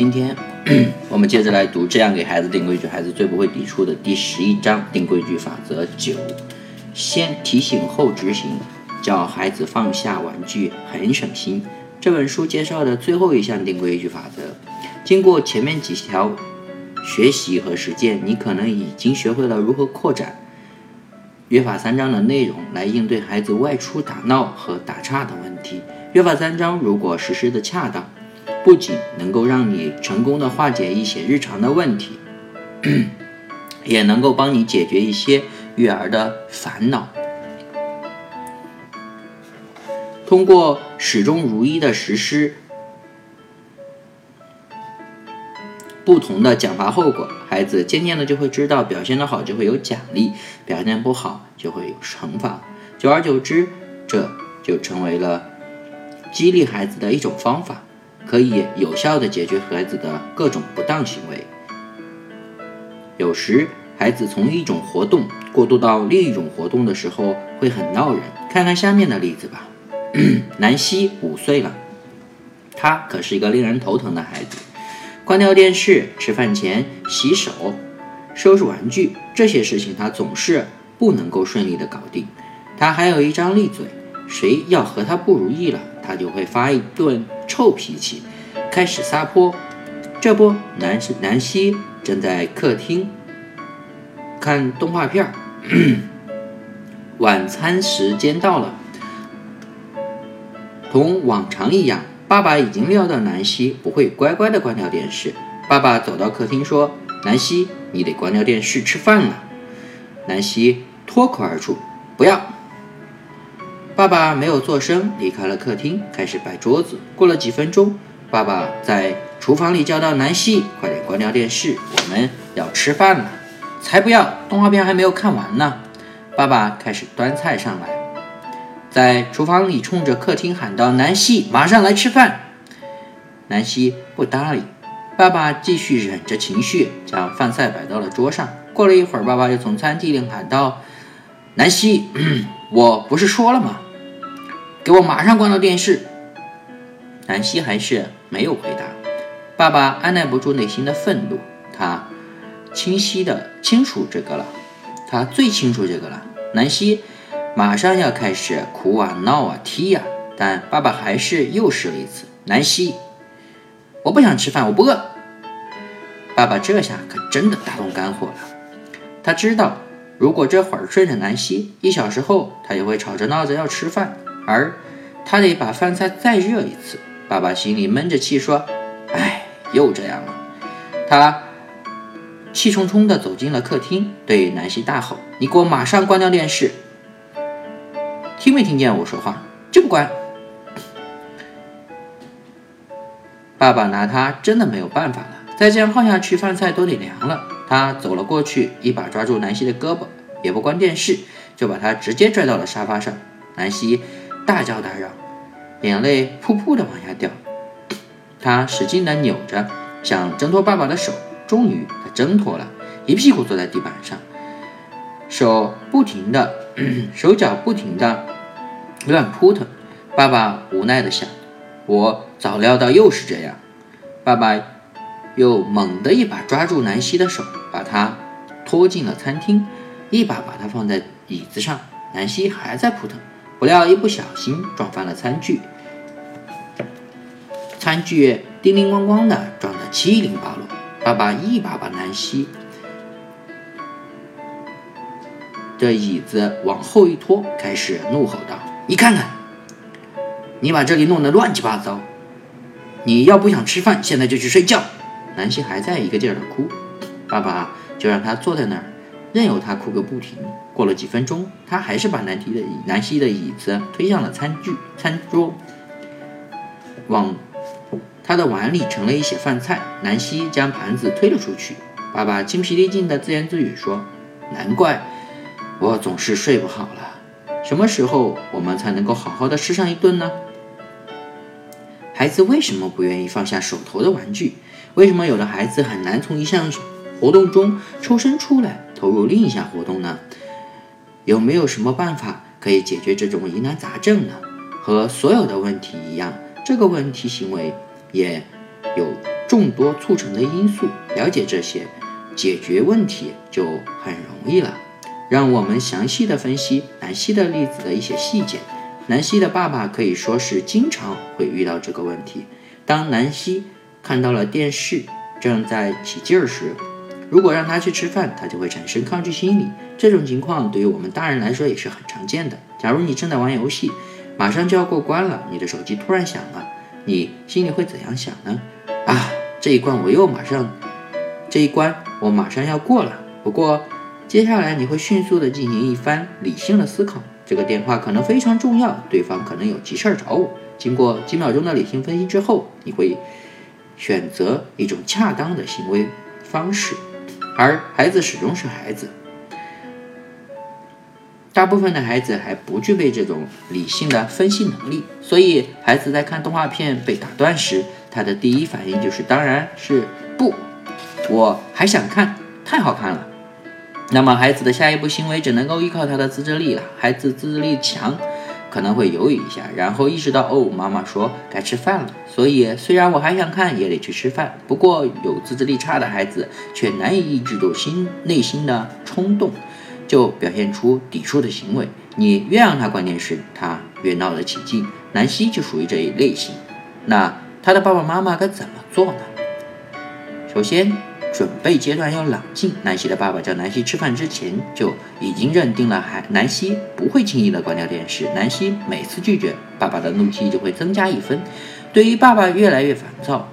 今天 我们接着来读《这样给孩子定规矩，孩子最不会抵触》的第十一章定规矩法则九：先提醒后执行，教孩子放下玩具很省心。这本书介绍的最后一项定规矩法则，经过前面几条学习和实践，你可能已经学会了如何扩展约法三章的内容来应对孩子外出打闹和打岔的问题。约法三章如果实施的恰当，不仅能够让你成功的化解一些日常的问题，也能够帮你解决一些育儿的烦恼。通过始终如一的实施，不同的奖罚后果，孩子渐渐的就会知道，表现的好就会有奖励，表现不好就会有惩罚。久而久之，这就成为了激励孩子的一种方法。可以有效地解决孩子的各种不当行为。有时，孩子从一种活动过渡到另一种活动的时候会很闹人。看看下面的例子吧。南希五岁了，他可是一个令人头疼的孩子。关掉电视、吃饭前洗手、收拾玩具这些事情，他总是不能够顺利的搞定。他还有一张利嘴，谁要和他不如意了？他就会发一顿臭脾气，开始撒泼。这不，南南希正在客厅看动画片儿。晚餐时间到了，同往常一样，爸爸已经料到南希不会乖乖的关掉电视。爸爸走到客厅说：“南希，你得关掉电视吃饭了。”南希脱口而出：“不要。”爸爸没有做声，离开了客厅，开始摆桌子。过了几分钟，爸爸在厨房里叫到南希：“快点关掉电视，我们要吃饭了。”“才不要，动画片还没有看完呢。”爸爸开始端菜上来，在厨房里冲着客厅喊道：“南希，马上来吃饭。”南希不搭理。爸爸继续忍着情绪，将饭菜摆到了桌上。过了一会儿，爸爸又从餐厅里喊道：“南希，我不是说了吗？”给我马上关掉电视！南希还是没有回答。爸爸按耐不住内心的愤怒，他清晰的清楚这个了，他最清楚这个了。南希马上要开始哭啊、闹啊、踢呀，但爸爸还是又试了一次。南希，我不想吃饭，我不饿。爸爸这下可真的大动肝火了。他知道，如果这会儿顺着南希，一小时后他也会吵着闹着要吃饭。而他得把饭菜再热一次。爸爸心里闷着气说：“哎，又这样了。”他气冲冲地走进了客厅，对南希大吼：“你给我马上关掉电视！听没听见我说话？就不关！”爸爸拿他真的没有办法了。再这样耗下去，饭菜都得凉了。他走了过去，一把抓住南希的胳膊，也不关电视，就把他直接拽到了沙发上。南希。大叫大嚷，眼泪噗噗的往下掉。他使劲的扭着，想挣脱爸爸的手。终于，他挣脱了，一屁股坐在地板上，手不停的，手脚不停的乱扑腾。爸爸无奈的想：“我早料到又是这样。”爸爸又猛地一把抓住南希的手，把她拖进了餐厅，一把把她放在椅子上。南希还在扑腾。不料一不小心撞翻了餐具，餐具叮铃咣咣的撞得七零八落。爸爸一把把南希的椅子往后一拖，开始怒吼道：“你看看，你把这里弄得乱七八糟！你要不想吃饭，现在就去睡觉。”南希还在一个劲儿的哭，爸爸就让他坐在那儿。任由他哭个不停。过了几分钟，他还是把南希的南希的椅子推向了餐具餐桌，往他的碗里盛了一些饭菜。南希将盘子推了出去。爸爸精疲力尽的自言自语说：“难怪我总是睡不好了。什么时候我们才能够好好的吃上一顿呢？”孩子为什么不愿意放下手头的玩具？为什么有的孩子很难从一项活动中抽身出来？投入另一项活动呢？有没有什么办法可以解决这种疑难杂症呢？和所有的问题一样，这个问题行为也有众多促成的因素，了解这些，解决问题就很容易了。让我们详细的分析南希的例子的一些细节。南希的爸爸可以说是经常会遇到这个问题。当南希看到了电视正在起劲儿时，如果让他去吃饭，他就会产生抗拒心理。这种情况对于我们大人来说也是很常见的。假如你正在玩游戏，马上就要过关了，你的手机突然响了，你心里会怎样想呢？啊，这一关我又马上，这一关我马上要过了。不过接下来你会迅速的进行一番理性的思考。这个电话可能非常重要，对方可能有急事儿找我。经过几秒钟的理性分析之后，你会选择一种恰当的行为方式。而孩子始终是孩子，大部分的孩子还不具备这种理性的分析能力，所以孩子在看动画片被打断时，他的第一反应就是当然是不，我还想看，太好看了。那么孩子的下一步行为只能够依靠他的自制力了。孩子自制力强。可能会犹豫一下，然后意识到哦，妈妈说该吃饭了，所以虽然我还想看，也得去吃饭。不过有自制力差的孩子却难以抑制住心内心的冲动，就表现出抵触的行为。你越让他关电视，他越闹得起劲。南希就属于这一类型。那他的爸爸妈妈该怎么做呢？首先。准备阶段要冷静。南希的爸爸叫南希吃饭之前就已经认定了，还南希不会轻易的关掉电视。南希每次拒绝，爸爸的怒气就会增加一分。对于爸爸越来越烦躁，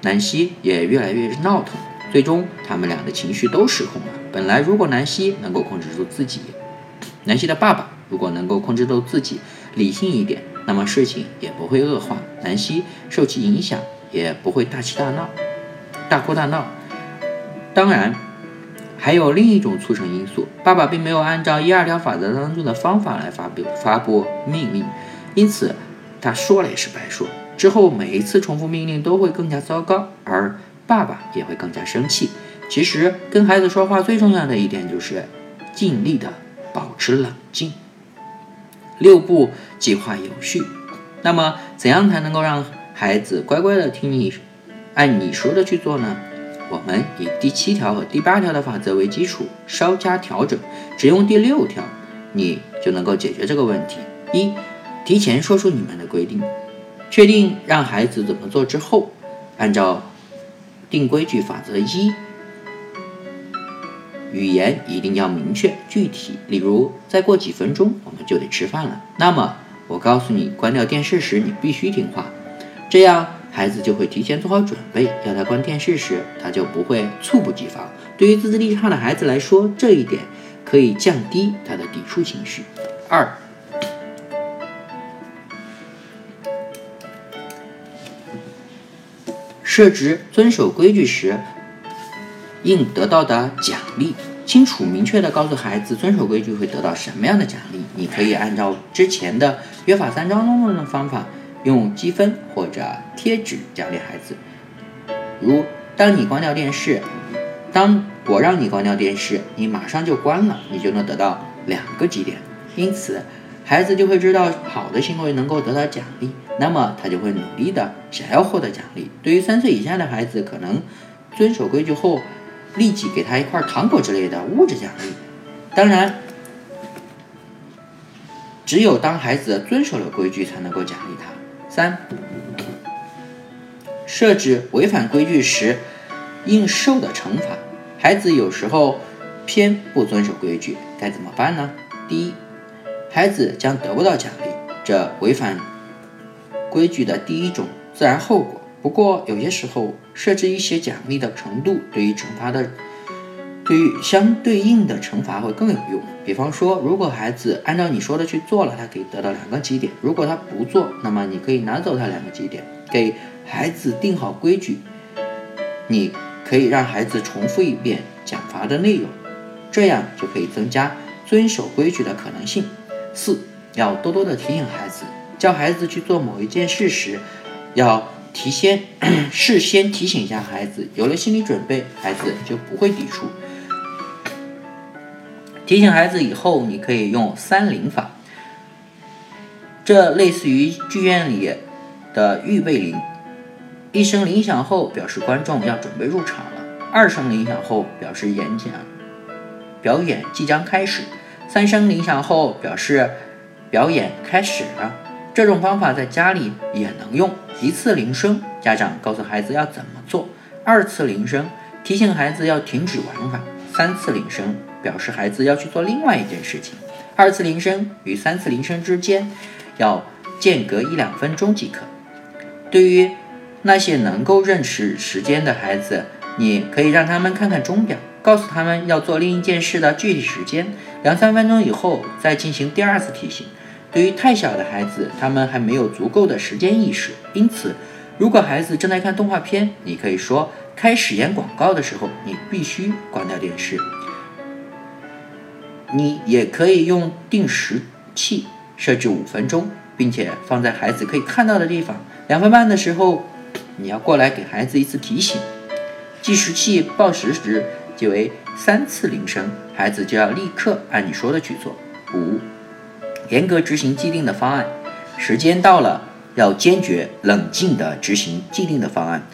南希也越来越闹腾。最终，他们俩的情绪都失控了。本来，如果南希能够控制住自己，南希的爸爸如果能够控制住自己，理性一点，那么事情也不会恶化。南希受其影响，也不会大起大闹、大哭大闹。当然，还有另一种促成因素。爸爸并没有按照一二条法则当中的方法来发布发布命令，因此他说了也是白说。之后每一次重复命令都会更加糟糕，而爸爸也会更加生气。其实跟孩子说话最重要的一点就是尽力的保持冷静。六步计划有序。那么怎样才能够让孩子乖乖的听你按你说的去做呢？我们以第七条和第八条的法则为基础，稍加调整，只用第六条，你就能够解决这个问题。一，提前说出你们的规定，确定让孩子怎么做之后，按照定规矩法则一，语言一定要明确具体。例如，再过几分钟我们就得吃饭了，那么我告诉你，关掉电视时你必须听话，这样。孩子就会提前做好准备，要他关电视时，他就不会猝不及防。对于自制力差的孩子来说，这一点可以降低他的抵触情绪。二，设置遵守规矩时应得到的奖励，清楚明确的告诉孩子遵守规矩会得到什么样的奖励。你可以按照之前的约法三章中的方法。用积分或者贴纸奖励孩子，如当你关掉电视，当我让你关掉电视，你马上就关了，你就能得到两个积点。因此，孩子就会知道好的行为能够得到奖励，那么他就会努力的想要获得奖励。对于三岁以下的孩子，可能遵守规矩后，立即给他一块糖果之类的物质奖励。当然，只有当孩子遵守了规矩，才能够奖励他。三、设置违反规矩时应受的惩罚。孩子有时候偏不遵守规矩，该怎么办呢？第一，孩子将得不到奖励，这违反规矩的第一种自然后果。不过，有些时候设置一些奖励的程度，对于惩罚的。对于相对应的惩罚会更有用。比方说，如果孩子按照你说的去做了，他可以得到两个基点；如果他不做，那么你可以拿走他两个基点。给孩子定好规矩，你可以让孩子重复一遍奖罚的内容，这样就可以增加遵守规矩的可能性。四，要多多的提醒孩子，教孩子去做某一件事时，要提先 事先提醒一下孩子，有了心理准备，孩子就不会抵触。提醒孩子以后，你可以用三铃法，这类似于剧院里的预备铃。一声铃响后，表示观众要准备入场了；二声铃响后，表示演讲表演即将开始；三声铃响后，表示表演开始了。这种方法在家里也能用。一次铃声，家长告诉孩子要怎么做；二次铃声，提醒孩子要停止玩法；三次铃声，表示孩子要去做另外一件事情。二次铃声与三次铃声之间要间隔一两分钟即可。对于那些能够认识时间的孩子，你可以让他们看看钟表，告诉他们要做另一件事的具体时间。两三分钟以后再进行第二次提醒。对于太小的孩子，他们还没有足够的时间意识，因此，如果孩子正在看动画片，你可以说开始演广告的时候，你必须关掉电视。你也可以用定时器设置五分钟，并且放在孩子可以看到的地方。两分半的时候，你要过来给孩子一次提醒。计时器报时时即为三次铃声，孩子就要立刻按你说的去做。五，严格执行既定的方案。时间到了，要坚决冷静地执行既定的方案，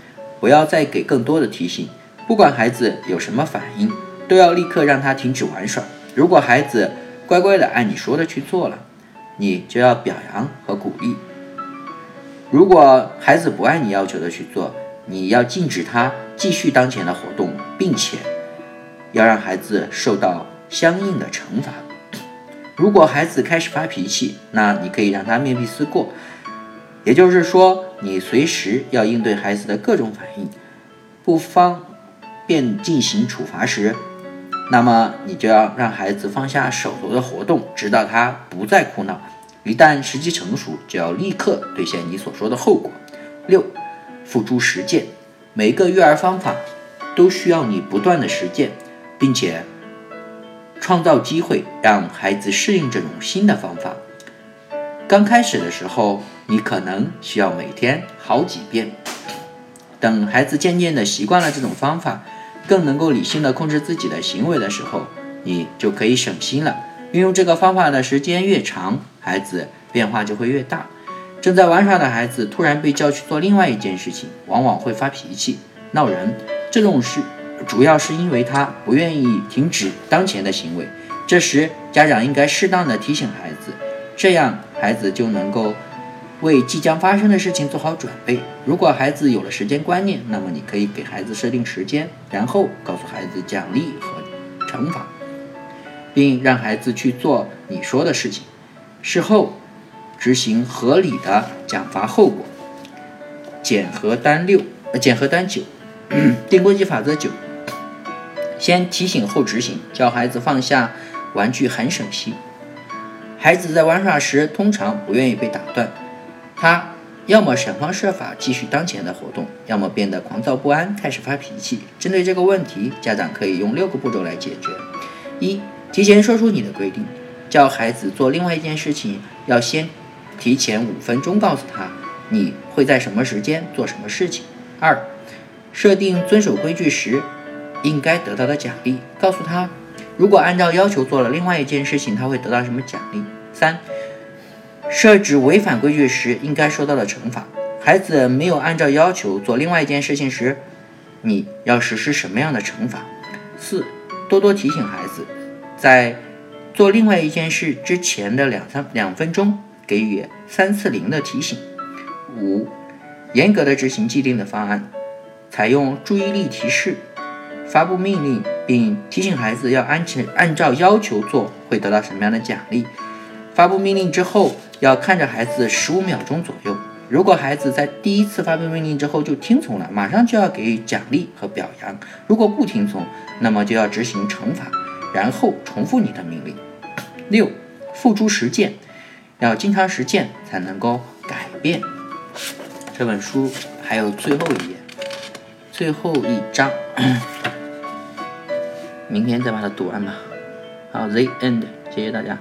不要再给更多的提醒。不管孩子有什么反应，都要立刻让他停止玩耍。如果孩子乖乖的按你说的去做了，你就要表扬和鼓励；如果孩子不按你要求的去做，你要禁止他继续当前的活动，并且要让孩子受到相应的惩罚。如果孩子开始发脾气，那你可以让他面壁思过，也就是说，你随时要应对孩子的各种反应，不方便进行处罚时。那么你就要让孩子放下手头的活动，直到他不再哭闹。一旦时机成熟，就要立刻兑现你所说的后果。六，付诸实践。每一个育儿方法都需要你不断的实践，并且创造机会让孩子适应这种新的方法。刚开始的时候，你可能需要每天好几遍。等孩子渐渐的习惯了这种方法。更能够理性的控制自己的行为的时候，你就可以省心了。运用这个方法的时间越长，孩子变化就会越大。正在玩耍的孩子突然被叫去做另外一件事情，往往会发脾气、闹人。这种事主要是因为他不愿意停止当前的行为。这时，家长应该适当的提醒孩子，这样孩子就能够。为即将发生的事情做好准备。如果孩子有了时间观念，那么你可以给孩子设定时间，然后告诉孩子奖励和惩罚，并让孩子去做你说的事情。事后执行合理的奖罚后果。减和单六，呃，减和单九，定规矩法则九。先提醒后执行，教孩子放下玩具很省心。孩子在玩耍时通常不愿意被打断。他要么想方设法继续当前的活动，要么变得狂躁不安，开始发脾气。针对这个问题，家长可以用六个步骤来解决：一、提前说出你的规定，叫孩子做另外一件事情，要先提前五分钟告诉他你会在什么时间做什么事情；二、设定遵守规矩时应该得到的奖励，告诉他如果按照要求做了另外一件事情，他会得到什么奖励；三、设置违反规矩时应该受到的惩罚。孩子没有按照要求做另外一件事情时，你要实施什么样的惩罚？四、多多提醒孩子，在做另外一件事之前的两三两分钟给予三次零的提醒。五、严格的执行既定的方案，采用注意力提示，发布命令并提醒孩子要按按照要求做，会得到什么样的奖励？发布命令之后。要看着孩子十五秒钟左右，如果孩子在第一次发布命令之后就听从了，马上就要给予奖励和表扬；如果不听从，那么就要执行惩罚，然后重复你的命令。六，付诸实践，要经常实践才能够改变。这本书还有最后一页，最后一章，明天再把它读完吧。好，The End，谢谢大家。